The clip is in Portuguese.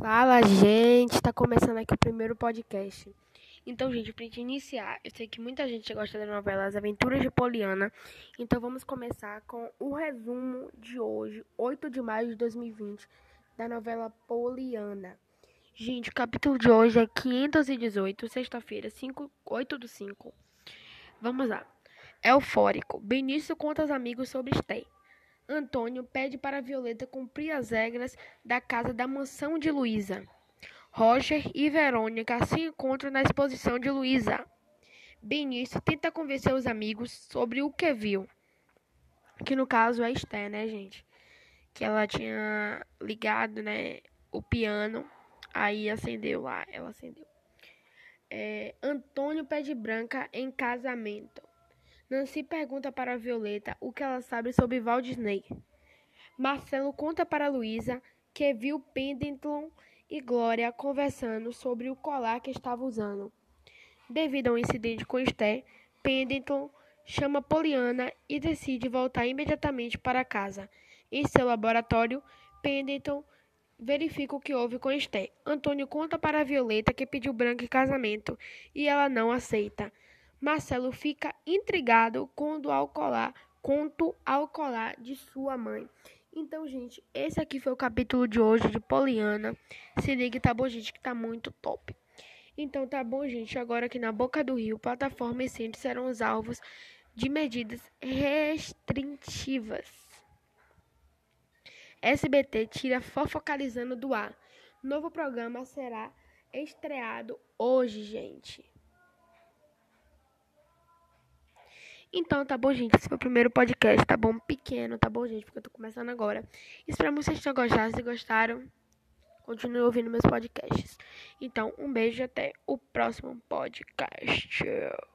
Fala, gente! Tá começando aqui o primeiro podcast. Então, gente, pra gente iniciar, eu sei que muita gente gosta da novela As Aventuras de Poliana. Então, vamos começar com o resumo de hoje, 8 de maio de 2020, da novela Poliana. Gente, o capítulo de hoje é 518, sexta-feira, 8 do 5. Vamos lá. Eufórico. Benício conta aos amigos sobre Esther. Antônio pede para Violeta cumprir as regras da casa da mansão de Luísa. Roger e Verônica se encontram na exposição de Luísa. Benício tenta convencer os amigos sobre o que viu. Que no caso é Esther, né, gente? Que ela tinha ligado, né, o piano. Aí acendeu lá, ela acendeu. É, Antônio pede Branca em casamento. Nancy pergunta para Violeta o que ela sabe sobre Walt Disney. Marcelo conta para Luísa que viu Pendleton e Glória conversando sobre o colar que estava usando. Devido ao incidente com Esther, Pendleton chama Poliana e decide voltar imediatamente para casa. Em seu laboratório, Pendleton verifica o que houve com Esther. Antônio conta para Violeta que pediu Branca em casamento e ela não aceita. Marcelo fica intrigado quando ao colar, ao colar de sua mãe. Então, gente, esse aqui foi o capítulo de hoje de Poliana. Se liga, tá bom, gente, que tá muito top. Então, tá bom, gente, agora aqui na Boca do Rio, plataforma e centro serão os alvos de medidas restritivas. SBT tira fofocalizando do ar. Novo programa será estreado hoje, gente. Então, tá bom, gente? Esse foi o primeiro podcast, tá bom? Pequeno, tá bom, gente? Porque eu tô começando agora. Espero que vocês tenham gostado. Se gostaram, continue ouvindo meus podcasts. Então, um beijo e até o próximo podcast.